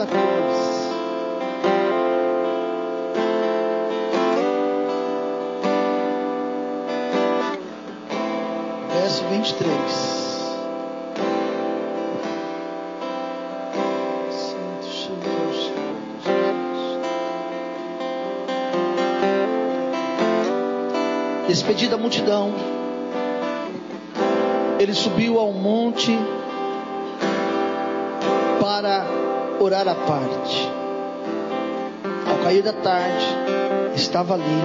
Capítulo 14. Verso 23. Despedida a multidão, ele subiu ao monte para orar à parte. Ao cair da tarde, estava ali,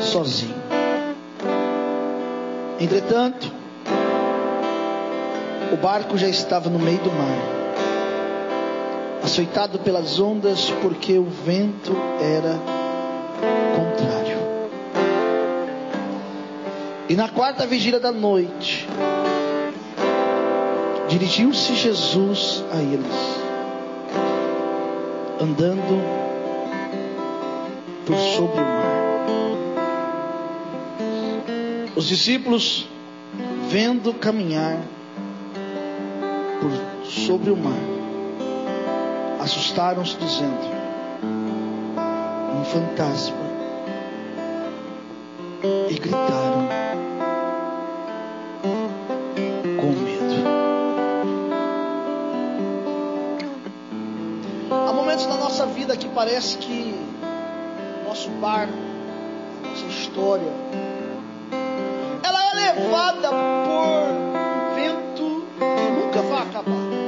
sozinho. Entretanto, o barco já estava no meio do mar, açoitado pelas ondas, porque o vento era contrário. E na quarta vigília da noite, dirigiu-se Jesus a eles, andando por sobre o mar. Os discípulos, vendo caminhar por sobre o mar, assustaram-se, dizendo: Um fantasma. E gritaram parece que nosso barco, nossa história, ela é levada por um vento que nunca vai acabar.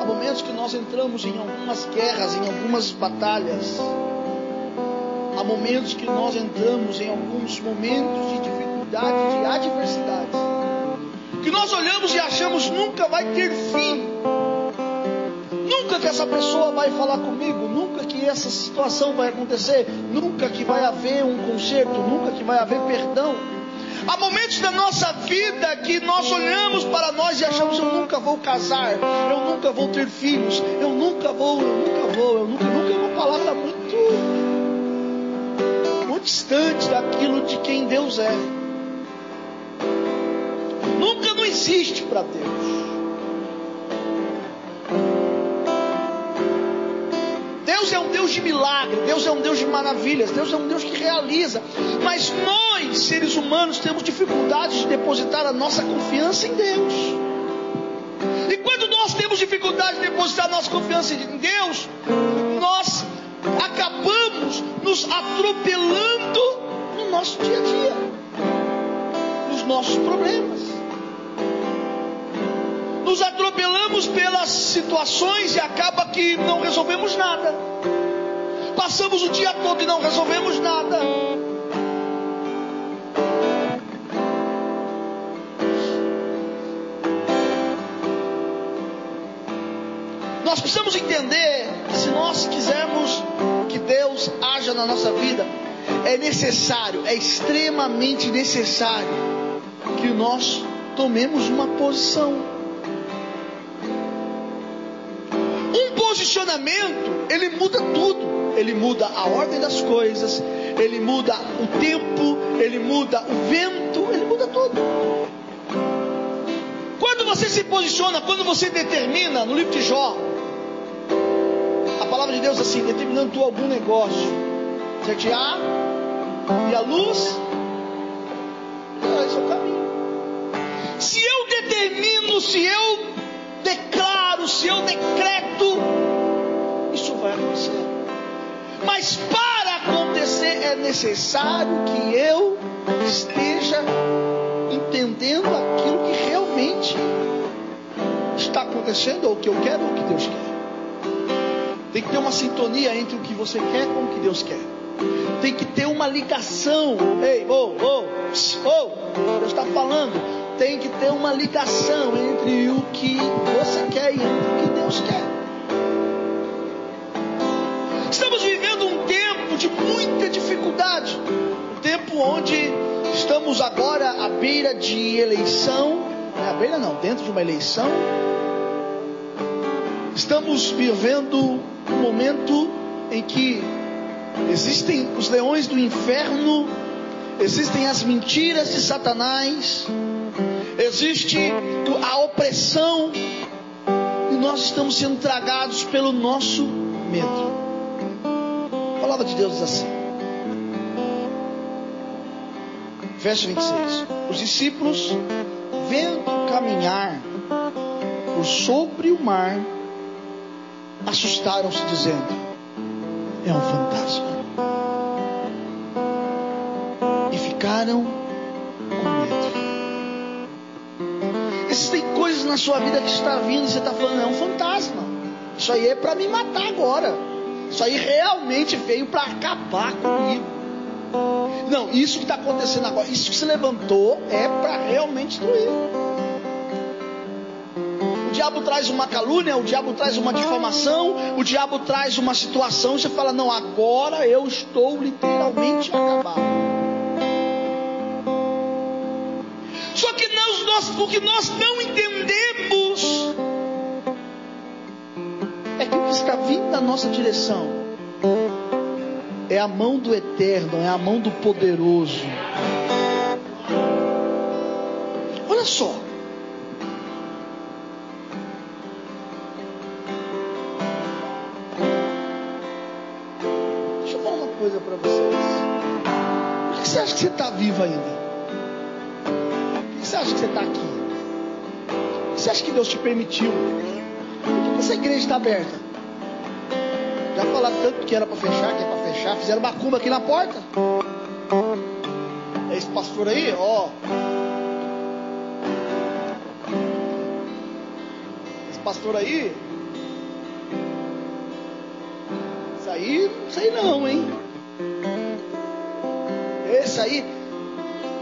Há momentos que nós entramos em algumas guerras, em algumas batalhas. Há momentos que nós entramos em alguns momentos de dificuldade, de adversidade. Que nós olhamos e achamos nunca vai ter fim. Nunca que essa pessoa vai falar comigo, nunca que essa situação vai acontecer, nunca que vai haver um conserto, nunca que vai haver perdão. Há momentos da nossa vida que nós olhamos para nós e achamos: eu nunca vou casar, eu nunca vou ter filhos, eu nunca vou, eu nunca vou, eu nunca, nunca é uma palavra muito, muito distante daquilo de quem Deus é. Nunca não existe para Deus. Deus de milagre, Deus é um Deus de maravilhas, Deus é um Deus que realiza. Mas nós, seres humanos, temos dificuldade de depositar a nossa confiança em Deus. E quando nós temos dificuldade de depositar a nossa confiança em Deus, nós acabamos nos atropelando no nosso dia a dia, nos nossos problemas nos atropelamos pelas situações e acaba que não resolvemos nada. Passamos o dia todo e não resolvemos nada. Nós precisamos entender que se nós quisermos que Deus haja na nossa vida, é necessário, é extremamente necessário que nós tomemos uma posição. Um posicionamento, ele muda tudo. Ele muda a ordem das coisas, ele muda o tempo, ele muda o vento, ele muda tudo. Quando você se posiciona, quando você determina, no livro de Jó, a palavra de Deus assim, determinando tu algum negócio, certo? A e a luz, esse é o caminho. Se eu determino, se eu declaro, se eu decreto, isso vai acontecer. Mas para acontecer é necessário que eu esteja entendendo aquilo que realmente está acontecendo, ou o que eu quero, ou o que Deus quer. Tem que ter uma sintonia entre o que você quer com o que Deus quer. Tem que ter uma ligação. Ei, oh, oh, oh, Deus está falando. Tem que ter uma ligação entre o que você quer e o que Deus quer. Dificuldade. Um tempo onde estamos agora à beira de eleição. Não é à beira não, dentro de uma eleição. Estamos vivendo um momento em que existem os leões do inferno, existem as mentiras de Satanás, existe a opressão, e nós estamos sendo tragados pelo nosso medo. A palavra de Deus diz assim. Verso 26. Os discípulos, vendo caminhar por sobre o mar, assustaram-se, dizendo: É um fantasma. E ficaram com medo. Existem coisas na sua vida que está vindo e você está falando: É um fantasma. Isso aí é para me matar agora. Isso aí realmente veio para acabar comigo. Não, isso que está acontecendo agora, isso que se levantou é para realmente destruir diabo traz uma calúnia, o diabo traz uma difamação, o diabo traz uma situação, e você fala: Não, agora eu estou literalmente acabado. Só que nós, nós, o que nós não entendemos é que o que está vindo na nossa direção é a mão do eterno, é a mão do poderoso. Olha só. coisa para vocês. Por que você acha que você está vivo ainda? Por que você acha que você está aqui? Por que você acha que Deus te permitiu? Por que essa igreja está aberta? Já falaram tanto que era para fechar, que é fechar. Fizeram uma cumba aqui na porta. É esse pastor aí, ó. Esse pastor aí. Isso aí, não sei não, hein? Esse aí,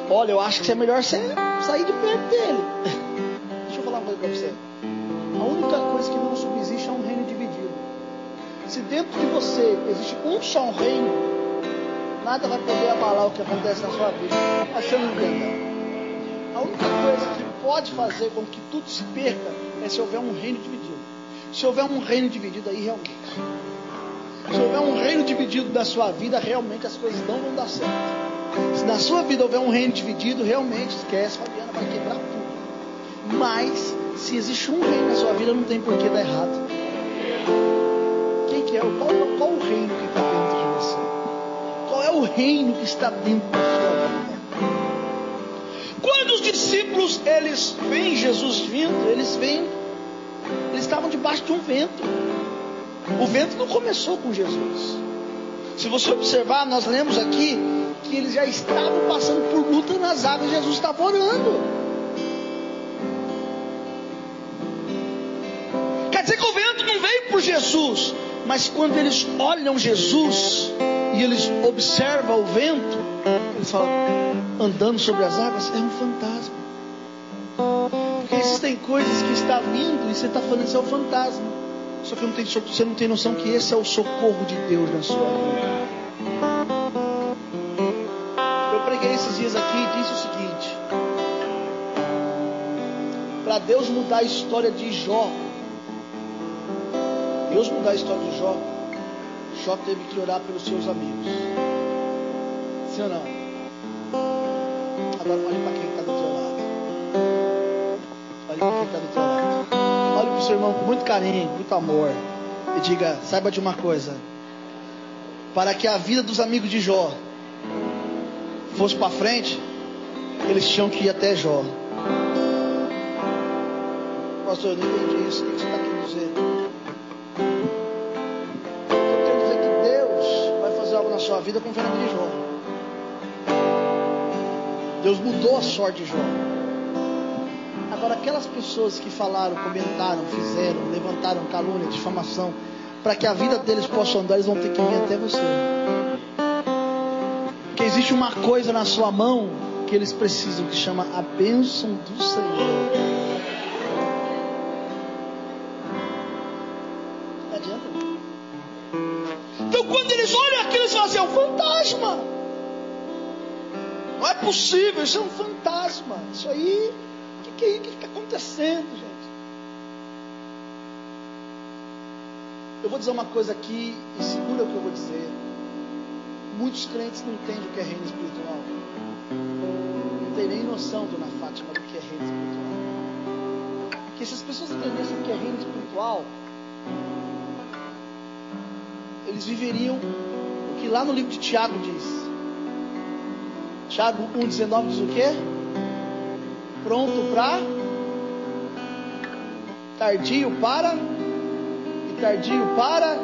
olha, eu acho que é melhor você sair de perto dele. Deixa eu falar uma coisa para você. A única coisa que não subsiste é um. Se dentro de você existe um só reino, nada vai poder abalar o que acontece na sua vida. Mas você não entenda. A única coisa que pode fazer com que tudo se perca é se houver um reino dividido. Se houver um reino dividido aí realmente. Se houver um reino dividido da sua vida, realmente as coisas não vão dar certo. Se na sua vida houver um reino dividido, realmente esquece, Fabiana vai quebrar tudo. Mas, se existe um reino na sua vida, não tem por que dar errado. Que é? Qual, qual o reino que está dentro de você? Qual é o reino que está dentro da sua vida? Quando os discípulos eles veem Jesus vindo, eles veem, eles estavam debaixo de um vento. O vento não começou com Jesus. Se você observar, nós lemos aqui que eles já estavam passando por luta nas águas, Jesus estava orando. Quer dizer que o vento não veio por Jesus, mas quando eles olham Jesus e eles observam o vento, eles falam, andando sobre as águas, é um fantasma. Porque existem coisas que está vindo e você está falando isso é um fantasma. Só que não tem, você não tem noção que esse é o socorro de Deus na sua vida. Eu preguei esses dias aqui e disse o seguinte: para Deus mudar a história de Jó, Deus mudar a história de Jó, Jó teve que orar pelos seus amigos. Sim ou não? Agora olhe para quem está do teu lado. Olhe para quem está do teu lado. Olhe para o seu irmão com muito carinho, muito amor. E diga: saiba de uma coisa. Para que a vida dos amigos de Jó fosse para frente, eles tinham que ir até Jó. Pastor, eu não entendi isso. O que você está querendo dizer? Na sua vida com o Fernando de Jó. Deus mudou a sorte de Jó. Agora, aquelas pessoas que falaram, comentaram, fizeram, levantaram calúnia, difamação, para que a vida deles possa andar, eles vão ter que vir até você. Porque existe uma coisa na sua mão que eles precisam, que chama a bênção do Senhor. Possível, isso é um fantasma. Isso aí que aí? O que está acontecendo, gente? Eu vou dizer uma coisa aqui e segura o que eu vou dizer. Muitos crentes não entendem o que é reino espiritual. Não tem nem noção, dona Fátima, do que é reino espiritual. Porque se as pessoas entendessem o que é reino espiritual, eles viveriam o que lá no livro de Tiago diz. Tiago 1,19 diz o quê? Pronto para tardio para e tardio para.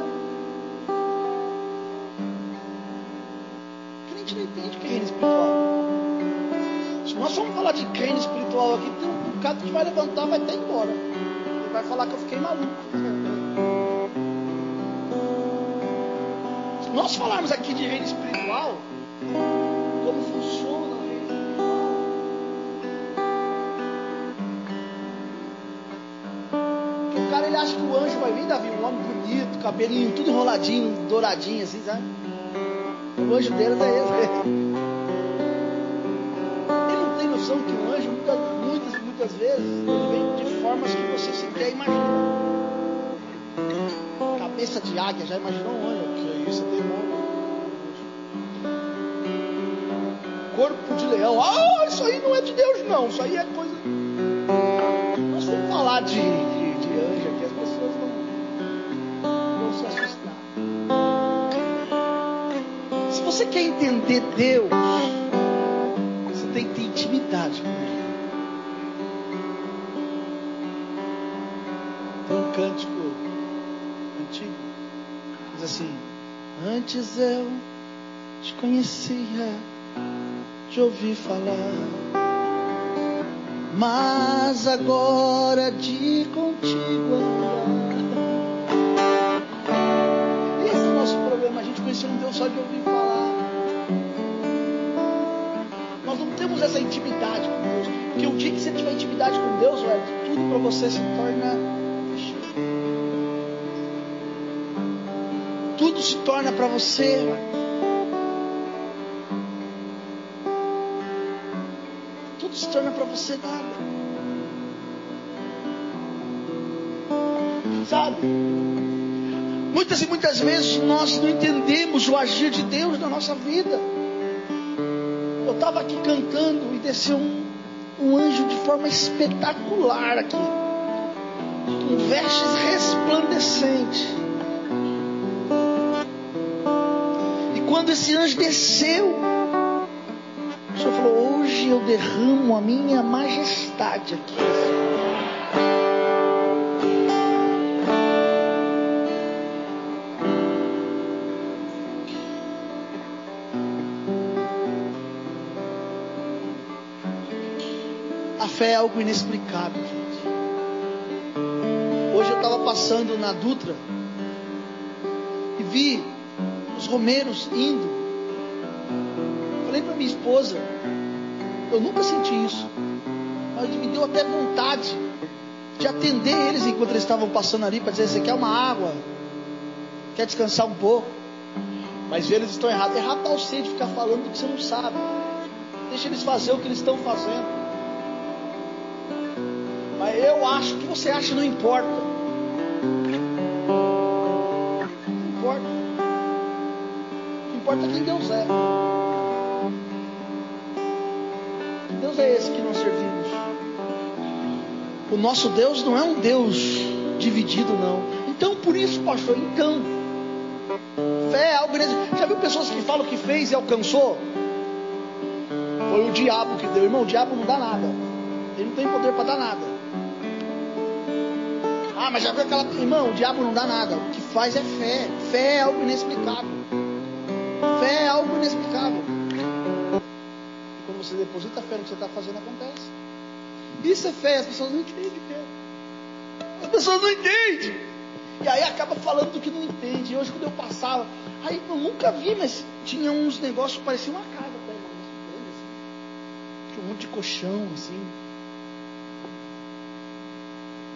A gente não entende o que é reino espiritual. Se nós vamos falar de reino espiritual aqui, tem um bocado que vai levantar, vai até embora. Ele vai falar que eu fiquei maluco. Se nós falarmos aqui de reino espiritual, como funciona o? Porque o cara ele acha que o anjo vai vir, Davi, um homem bonito, cabelinho tudo enroladinho, douradinho, assim, sabe? O anjo deles é esse. Ele não tem noção que o anjo, muitas, muitas, muitas vezes, ele vem de formas que você sequer imagina. Cabeça de águia, já imaginou um anjo? Corpo de leão. Ah, isso aí não é de Deus, não. Isso aí é coisa. Nós vamos falar de, de, de anjo aqui, as pessoas vão, vão se assustar. Se você quer entender Deus, você tem que ter intimidade com Ele. Tem um cântico antigo, diz assim: Antes eu te conhecia, te ouvi falar, mas agora de contigo andar. Esse é o nosso problema, a gente conheceu um Deus só de ouvir falar. Nós não temos essa intimidade com Deus. Porque o dia que você tiver intimidade com Deus, tudo para você se torna. Tudo se torna para você. Se torna para você nada. Sabe? Muitas e muitas vezes nós não entendemos o agir de Deus na nossa vida. Eu estava aqui cantando e desceu um, um anjo de forma espetacular aqui, com vestes resplandecentes. E quando esse anjo desceu, Hoje eu derramo a minha majestade aqui. A fé é algo inexplicável, gente. Hoje eu estava passando na Dutra e vi os romeiros indo. Falei para minha esposa, eu nunca senti isso, mas me deu até vontade de atender eles enquanto eles estavam passando ali para dizer: Você quer uma água? Quer descansar um pouco? Mas eles estão errados. Errado está o ser de ficar falando do que você não sabe. Deixa eles fazer o que eles estão fazendo. Mas eu acho que você acha não importa. Não importa. O que importa é quem Deus é. O nosso Deus não é um Deus dividido, não. Então, por isso, pastor, então. Fé é algo. Já viu pessoas que falam que fez e alcançou? Foi o diabo que deu. Irmão, o diabo não dá nada. Ele não tem poder para dar nada. Ah, mas já viu aquela. Irmão, o diabo não dá nada. O que faz é fé. Fé é algo inexplicável. Fé é algo inexplicável. E quando você deposita fé no que você está fazendo, acontece. Isso é fé, as pessoas não entendem o que é. As pessoas não entendem. E aí acaba falando do que não entende. E hoje quando eu passava, aí eu nunca vi, mas tinha uns negócios, parecia uma casa até, assim. Tinha um monte de colchão, assim.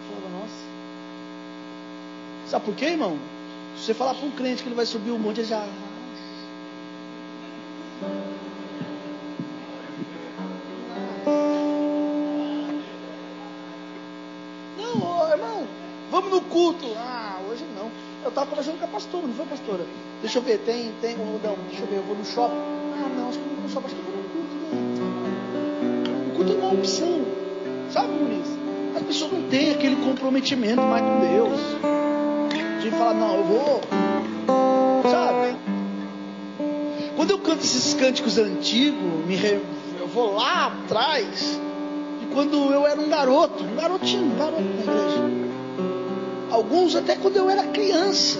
Eu falava, nossa. Sabe por quê, irmão? Se você falar para um crente que ele vai subir o um monte, ele já. Estava conversando com a pastora, não foi, pastora? Deixa eu ver, tem, tem, um não, deixa eu ver, eu vou no shopping. Ah, não, acho que eu não vou no shopping, acho que eu vou no culto, né? O culto é uma opção. Sabe, Muniz? As pessoas não têm aquele comprometimento mais com Deus. De falar, não, eu vou. Sabe? Quando eu canto esses cânticos antigos, me re... eu vou lá atrás de quando eu era um garoto, um garotinho, um garoto na igreja. Alguns até quando eu era criança.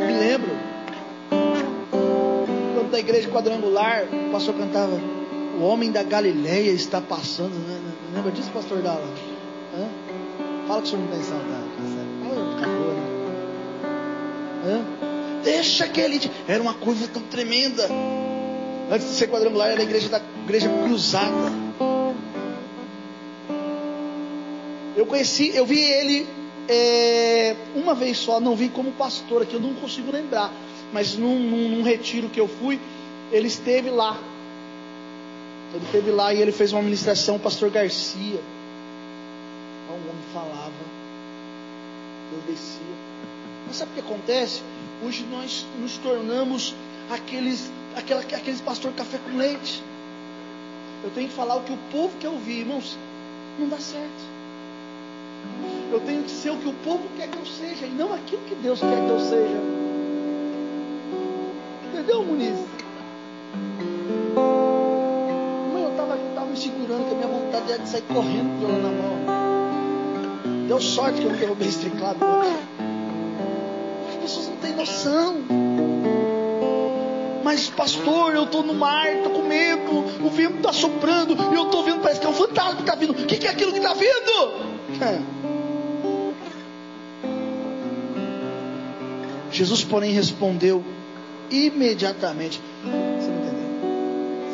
Me lembro. Quando da igreja quadrangular, o pastor cantava O homem da Galileia está passando. Né? Lembra disso, pastor Dala? Hã? Fala que o senhor não tem saudade. Fala, acabou, né? Hã? Deixa aquele. Era uma curva tão tremenda. Antes de ser quadrangular, era a igreja da igreja cruzada. Eu conheci, eu vi ele é, uma vez só, não vi como pastor aqui, eu não consigo lembrar. Mas num, num, num retiro que eu fui, ele esteve lá. Ele esteve lá e ele fez uma ministração, o pastor Garcia. O homem falava, Deus descia. Mas sabe o que acontece? Hoje nós nos tornamos aqueles, aquela, aqueles pastor café com leite. Eu tenho que falar o que o povo quer ouvir, irmãos. Não dá certo. Eu tenho que ser o que o povo quer que eu seja, e não aquilo que Deus quer que eu seja. Entendeu, Muniz? Mãe, eu estava tava me segurando, que a minha vontade era de sair correndo com na mão. Deu sorte que eu não derrubei esse teclado hoje tem noção. Mas, pastor, eu estou no mar, estou com medo, o vento está soprando, e eu estou vendo, parece que é um fantasma que está vindo. O que, que é aquilo que está vindo? É. Jesus, porém, respondeu imediatamente. Você não entendeu?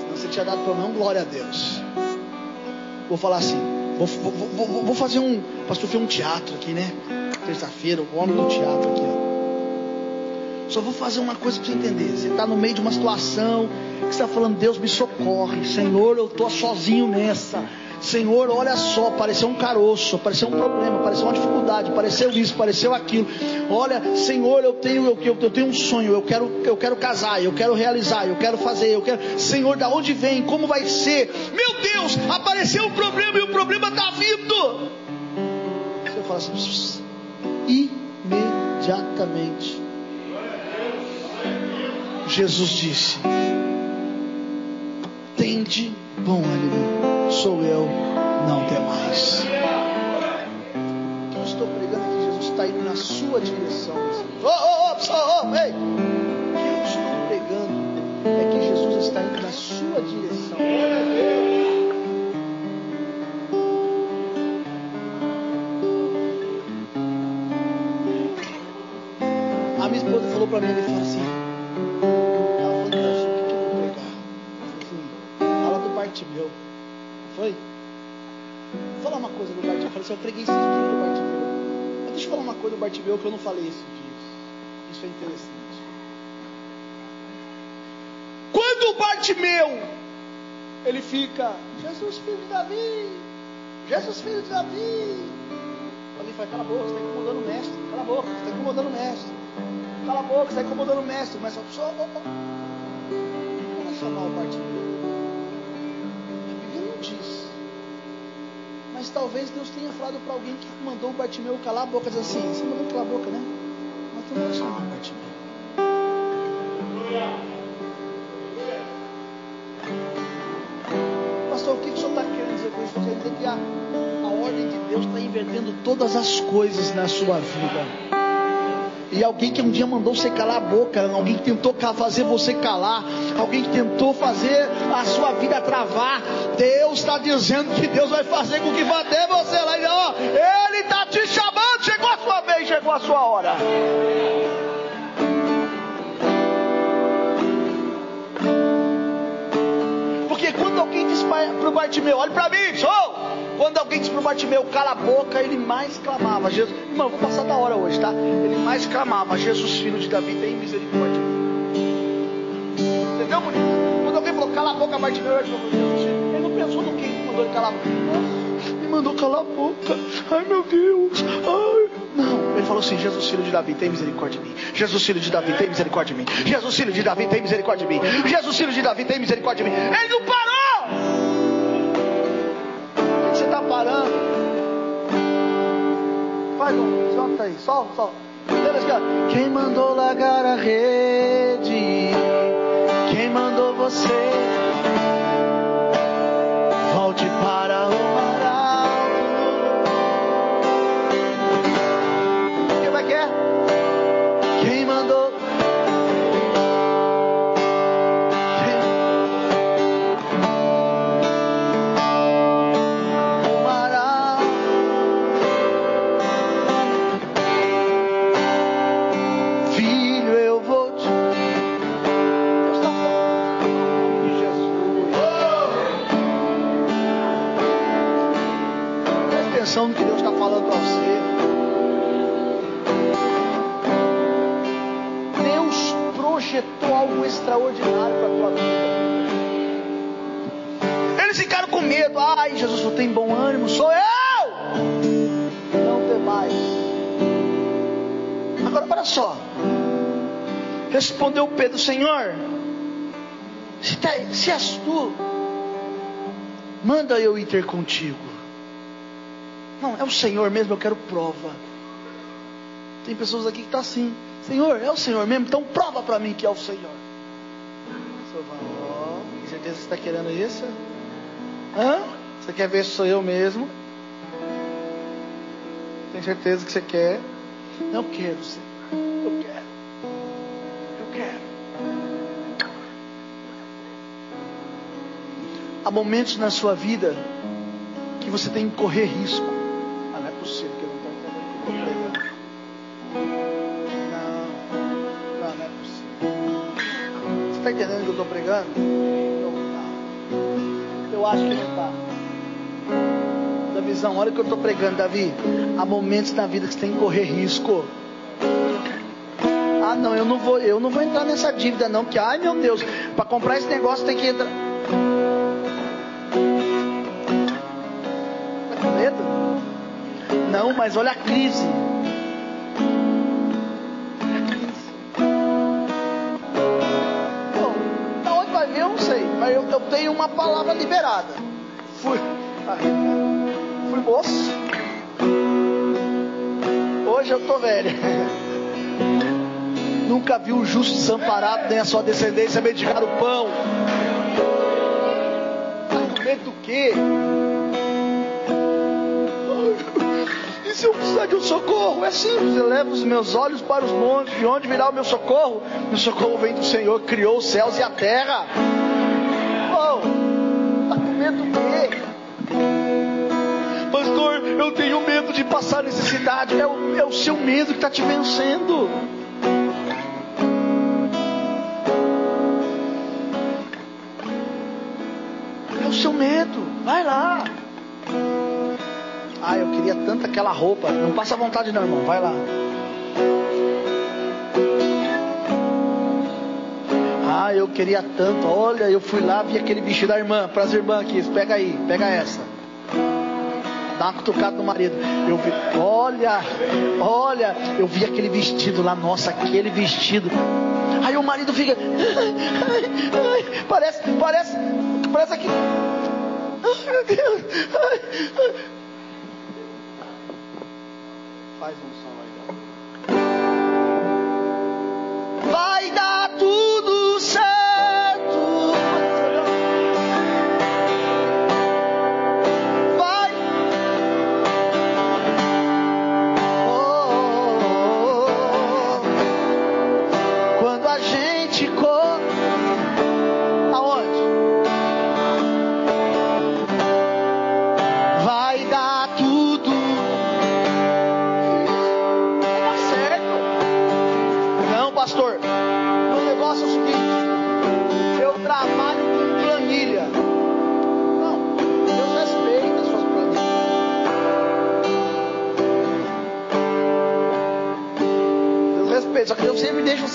Senão você tinha dado pelo menos glória a Deus. Vou falar assim. Vou, vou, vou, vou fazer um. Pastor, fez um teatro aqui, né? Terça-feira, o homem do teatro aqui, ó. Só vou fazer uma coisa para você entender. Você está no meio de uma situação que você está falando, Deus me socorre. Senhor, eu estou sozinho nessa. Senhor, olha só, apareceu um caroço, apareceu um problema, apareceu uma dificuldade, apareceu isso, apareceu aquilo. Olha, Senhor, eu tenho, eu, eu, tenho um sonho, eu quero, eu quero casar, eu quero realizar, eu quero fazer, eu quero. Senhor, da onde vem? Como vai ser? Meu Deus, apareceu um problema e o problema está vindo. Você fala assim, imediatamente Jesus disse: Tende bom ânimo, sou eu, não mais. O que eu estou pregando que Jesus está indo na sua direção. Ô, ô, ô, ô, ei! O que eu estou pregando é que Jesus está indo na sua direção. A minha esposa falou para mim, Bartimeu que eu não falei esses dias. Isso é interessante. Quando o Bartimeu, ele fica, Jesus filho de Davi, Jesus filho de Davi. Alguém fala, cala a boca, você está incomodando o mestre. Cala a boca, você está incomodando o mestre. Cala a boca, você está incomodando o mestre. Mas só, oh, oh. Vamos chamar o Bartimeu. Mas talvez Deus tenha falado para alguém que mandou o Bartimeu calar a boca, dizer assim, você mandou calar a boca, né? Mas tu não vai chamar o Bartimeu. Pastor, o que, que o senhor está querendo dizer com isso? Querendo dizer que a, a ordem de Deus está invertendo todas as coisas na sua vida. E alguém que um dia mandou você calar a boca, alguém que tentou fazer você calar, alguém que tentou fazer a sua vida travar. Deus está dizendo que Deus vai fazer com que vá até você lá. E, ó, Ele está te chamando, chegou a sua vez, chegou a sua hora. Porque quando alguém diz para o Bartimeu, olha para mim, sou. Quando alguém disse para o Bartimeu, cala a boca, ele mais clamava, Jesus, irmão, eu vou passar da hora hoje, tá? Ele mais clamava, Jesus, filho de Davi, tem misericórdia. Entendeu, bonito? Quando alguém falou, cala a boca, Bartimeu, ele falou, Jesus, ele não pensou no que mandou ele calar a boca? Me mandou calar a boca. Ai meu Deus. Ai. Não. Ele falou assim: Jesus, filho de Davi, tem misericórdia de mim. Jesus, filho de Davi, tem misericórdia de mim. Jesus, filho de Davi, tem misericórdia de mim. Jesus, filho de Davi, tem misericórdia de mim. Ele não parou. Por que você está parando? Faz um. Solta aí. Solta, solta. Quem mandou largar a rede? Quem mandou você quer? É? Quem mandou? Tá atenção no que Jesus. Extraordinário para a tua vida. Eles ficaram com medo. Ai, Jesus, não tem bom ânimo, sou eu. Não tem mais. Agora, olha só. Respondeu Pedro, Senhor, se, tá, se és tu, manda eu ir ter contigo. Não, é o Senhor mesmo, eu quero prova. Tem pessoas aqui que estão tá assim. Senhor, é o Senhor mesmo, então prova para mim que é o Senhor. Oh, com certeza você está querendo isso? Hã? Você quer ver se sou eu mesmo? Tem certeza que você quer? Não quero, Senhor. Eu quero. Eu quero. Há momentos na sua vida que você tem que correr risco. Ah, não é possível que eu não estou entendendo que estou pregando? Não está. Eu acho que não está. Da visão, olha o que eu estou pregando, Davi. Há momentos na vida que você tem que correr risco. Ah, não, eu não vou, eu não vou entrar nessa dívida não, que ai meu Deus, para comprar esse negócio tem que entrar. Tá com medo? Não, mas olha a crise. Tenho uma palavra liberada. Fui, fui moço. Hoje eu tô velho. Nunca vi o justo desamparado, nem a sua descendência medicar o pão. Argumento do quê? E se eu precisar de um socorro? É simples, eu levo os meus olhos para os montes. De onde virá o meu socorro? Meu socorro vem do Senhor, criou os céus e a terra medo do quê? Pastor, eu tenho medo de passar necessidade. É o, é o seu medo que está te vencendo. É o seu medo. Vai lá. Ah, eu queria tanto aquela roupa. Não passa vontade, não, irmão. Vai lá. Eu queria tanto. Olha, eu fui lá, vi aquele vestido da irmã. Prazer, irmã, aqui. Pega aí, pega essa. Dá uma cutucada no marido. Eu vi, olha, olha, eu vi aquele vestido lá, nossa, aquele vestido. Aí o marido fica, ai, ai, parece, parece, parece aqui. Ai, meu Deus. Ai, Faz um som aí. Vai dar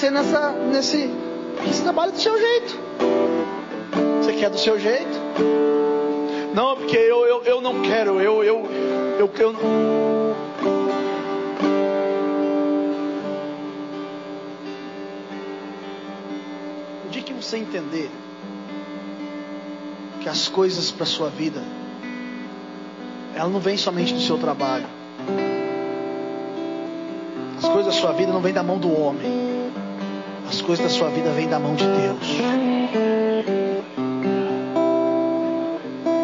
você nessa, nesse. Você trabalha do seu jeito. Você quer do seu jeito? Não, porque eu, eu, eu não quero, eu, eu, eu, eu O dia que você entender que as coisas para sua vida, ela não vem somente do seu trabalho As coisas da sua vida não vêm da mão do homem. As coisas da sua vida vêm da mão de Deus.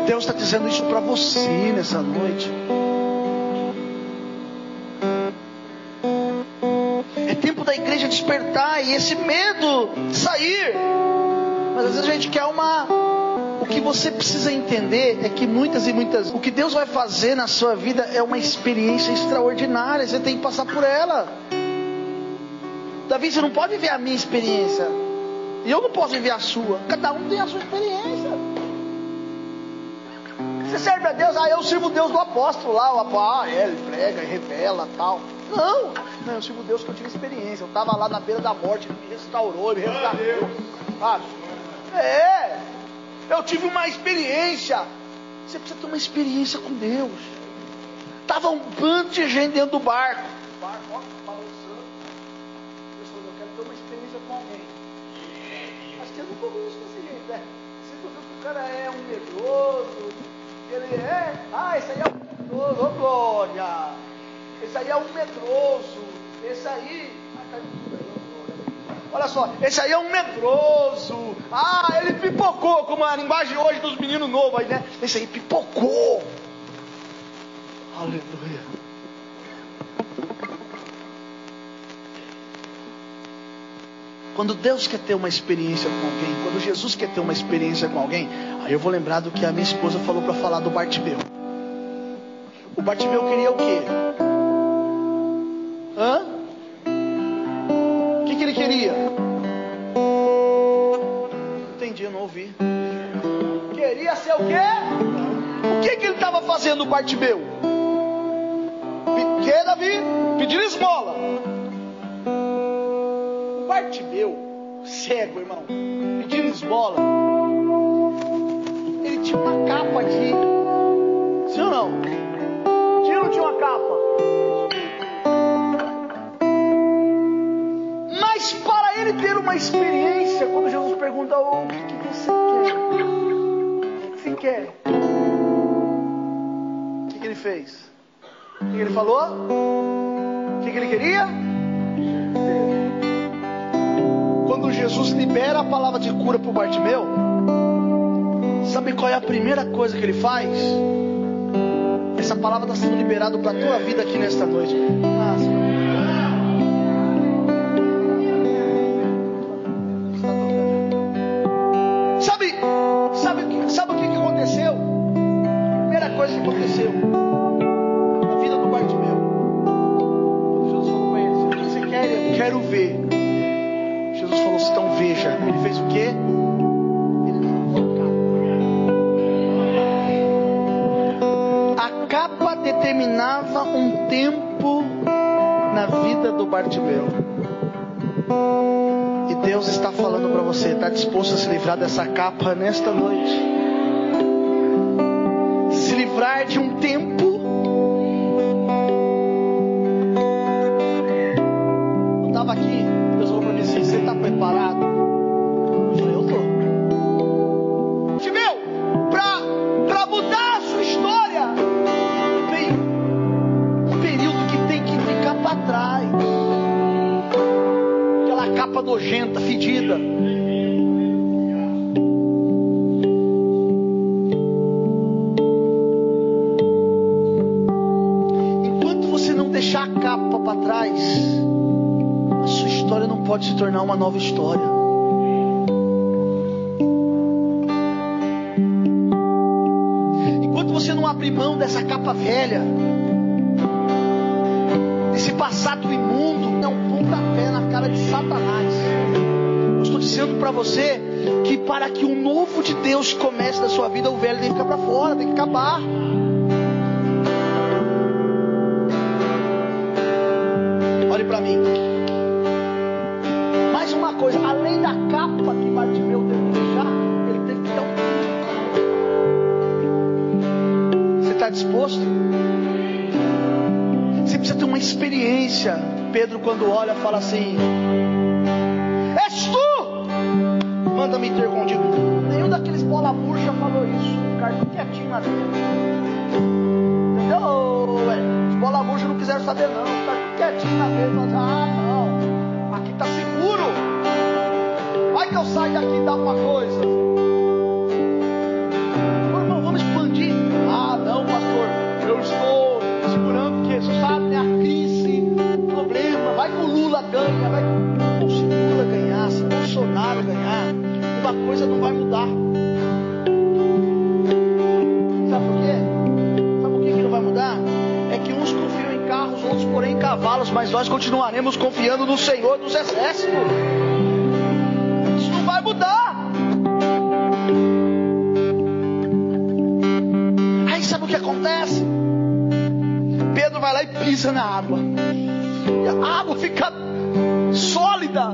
Deus está dizendo isso para você nessa noite. É tempo da igreja despertar e esse medo sair. Mas às vezes a gente quer uma. O que você precisa entender é que muitas e muitas. O que Deus vai fazer na sua vida é uma experiência extraordinária. Você tem que passar por ela. Davi, você não pode ver a minha experiência. E eu não posso viver a sua. Cada um tem a sua experiência. Você serve a Deus, ah, eu sirvo Deus do apóstolo lá, o apóstolo, ah, é, ele prega, revela tal. Não, não, eu sirvo Deus que eu tive experiência. Eu estava lá na beira da morte, ele me restaurou, ele me resgatou. Ah, é, eu tive uma experiência. Você precisa ter uma experiência com Deus. Tava um bando de gente dentro do barco. O barco, ó, balançando. Deus falou, eu quero ter uma experiência com alguém. Acho que eu nunca ouvi isso né? Você viu que o cara é um medroso, ele é, ah, esse aí é um medroso, ô glória. Esse aí é um medroso. Esse aí, olha só, esse aí é um medroso. Ah, ele pipocou, como a linguagem hoje dos meninos novos aí, né? Esse aí pipocou. Aleluia. Quando Deus quer ter uma experiência com alguém, quando Jesus quer ter uma experiência com alguém, aí eu vou lembrar do que a minha esposa falou para falar do Bartimeu. O Bartimeu queria o quê? Hã? O que, que ele queria? Entendi, eu não ouvi. Queria ser o quê? O que, que ele estava fazendo, o Bartimeu? Bartimeu, cego, irmão, pedindo esmola. Ele tinha uma capa de. Sim ou não? Tinha não tinha uma capa? Mas para ele ter uma experiência, quando Jesus pergunta: oh, O que, que você quer? O que você quer? O que, que ele fez? O que, que ele falou? O que, que ele queria? Libera a palavra de cura para o Bartimeu, sabe qual é a primeira coisa que ele faz? Essa palavra está sendo liberada para a tua vida aqui nesta noite. Tempo na vida do Bartimeu. E Deus está falando para você, está disposto a se livrar dessa capa nesta noite. Se livrar de um tempo. Dizendo para você que para que o novo de Deus comece na sua vida, o velho tem que ficar para fora, tem que acabar. Olhe para mim. Mais uma coisa, além da capa que Bartimeu teve que ele teve que dar um Você está disposto? Você precisa ter uma experiência. Pedro, quando olha, fala assim: cavalos, mas nós continuaremos confiando no Senhor dos Exércitos. Isso não vai mudar. Aí sabe o que acontece? Pedro vai lá e pisa na água. E a água fica sólida.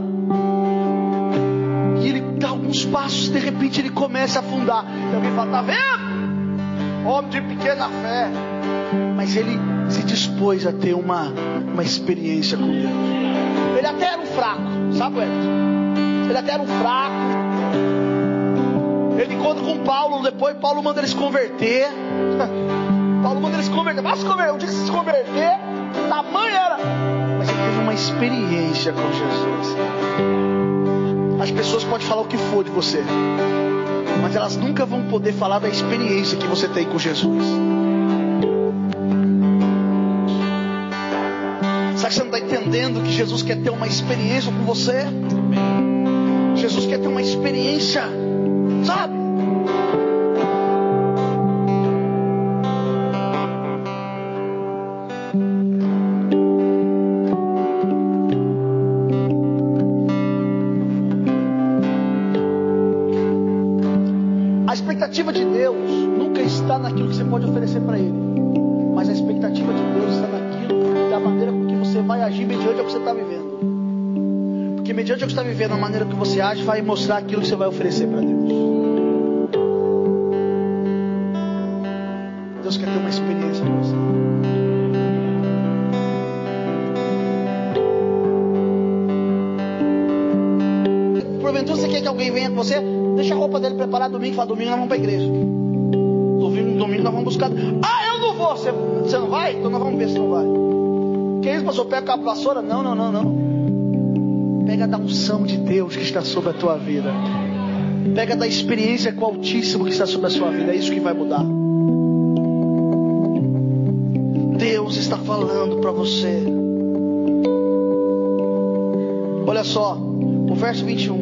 E ele dá alguns passos, de repente ele começa a afundar. E alguém fala: Tá vendo? Homem de pequena fé. Mas ele se dispôs a ter uma, uma experiência com Deus. Ele até era um fraco, sabe, Everton? Ele até era um fraco. Ele encontra com Paulo, depois Paulo manda ele se converter. Paulo manda ele se converter. Vai se converter. Um dia que se converter, tamanho era. Mas ele teve uma experiência com Jesus. As pessoas podem falar o que for de você, mas elas nunca vão poder falar da experiência que você tem com Jesus. Será que você não está entendendo que Jesus quer ter uma experiência com você? Jesus quer ter uma experiência, sabe? Está vivendo, a maneira que você age vai mostrar aquilo que você vai oferecer para Deus. Deus quer ter uma experiência com você. Porventura você quer que alguém venha com você, deixa a roupa dele preparada domingo fala, domingo nós vamos para a igreja. Domingo, domingo nós vamos buscar. Ah, eu não vou. Você, você não vai? Então nós vamos ver se não vai. Que isso, pastor? Pega a vassoura? Não, não, não, não. Pega da unção de Deus que está sobre a tua vida. Pega da experiência com o Altíssimo que está sobre a sua vida. É isso que vai mudar. Deus está falando para você. Olha só, o verso 21.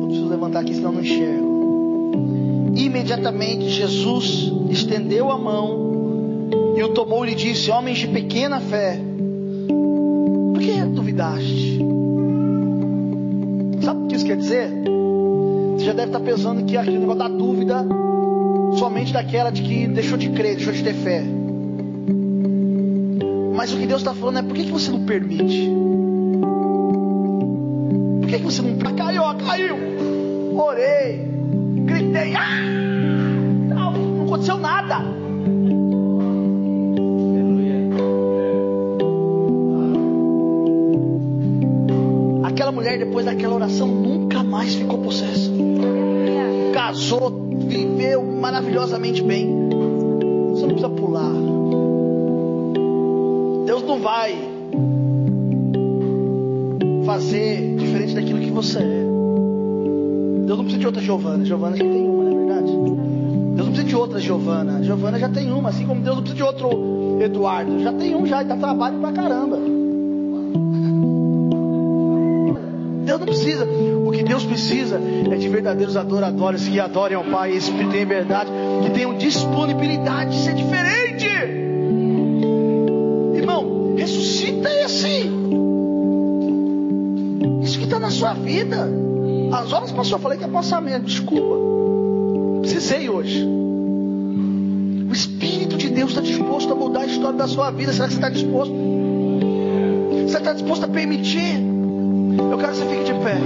Eu preciso levantar aqui, senão não enxergo. Imediatamente Jesus estendeu a mão e o tomou e lhe disse: Homens de pequena fé, por que duvidaste? Sabe o que isso quer dizer? Você já deve estar pensando que aquele negócio da dúvida somente daquela de que deixou de crer, deixou de ter fé. Mas o que Deus está falando é por que, que você não permite? Por que, que você não. Caiu, caiu! Orei, gritei, ah! Não, não aconteceu nada. Depois daquela oração, nunca mais ficou possessa. Casou, viveu maravilhosamente bem. Você não precisa pular. Deus não vai fazer diferente daquilo que você é. Deus não precisa de outra Giovana. Giovana já tem uma, não é verdade? Deus não precisa de outra Giovana. Giovana já tem uma, assim como Deus não precisa de outro Eduardo. Já tem um já, e dá trabalho pra caramba. Precisa é de verdadeiros adoradores que adorem ao Pai espírito em verdade, que tenham disponibilidade de ser diferente. Irmão, ressuscita esse. Isso que está na sua vida. As horas passou, eu falei que é passamento, desculpa. Precisei hoje. O Espírito de Deus está disposto a mudar a história da sua vida. Será que você está disposto? Você está disposto a permitir? Eu quero que você fique de pé.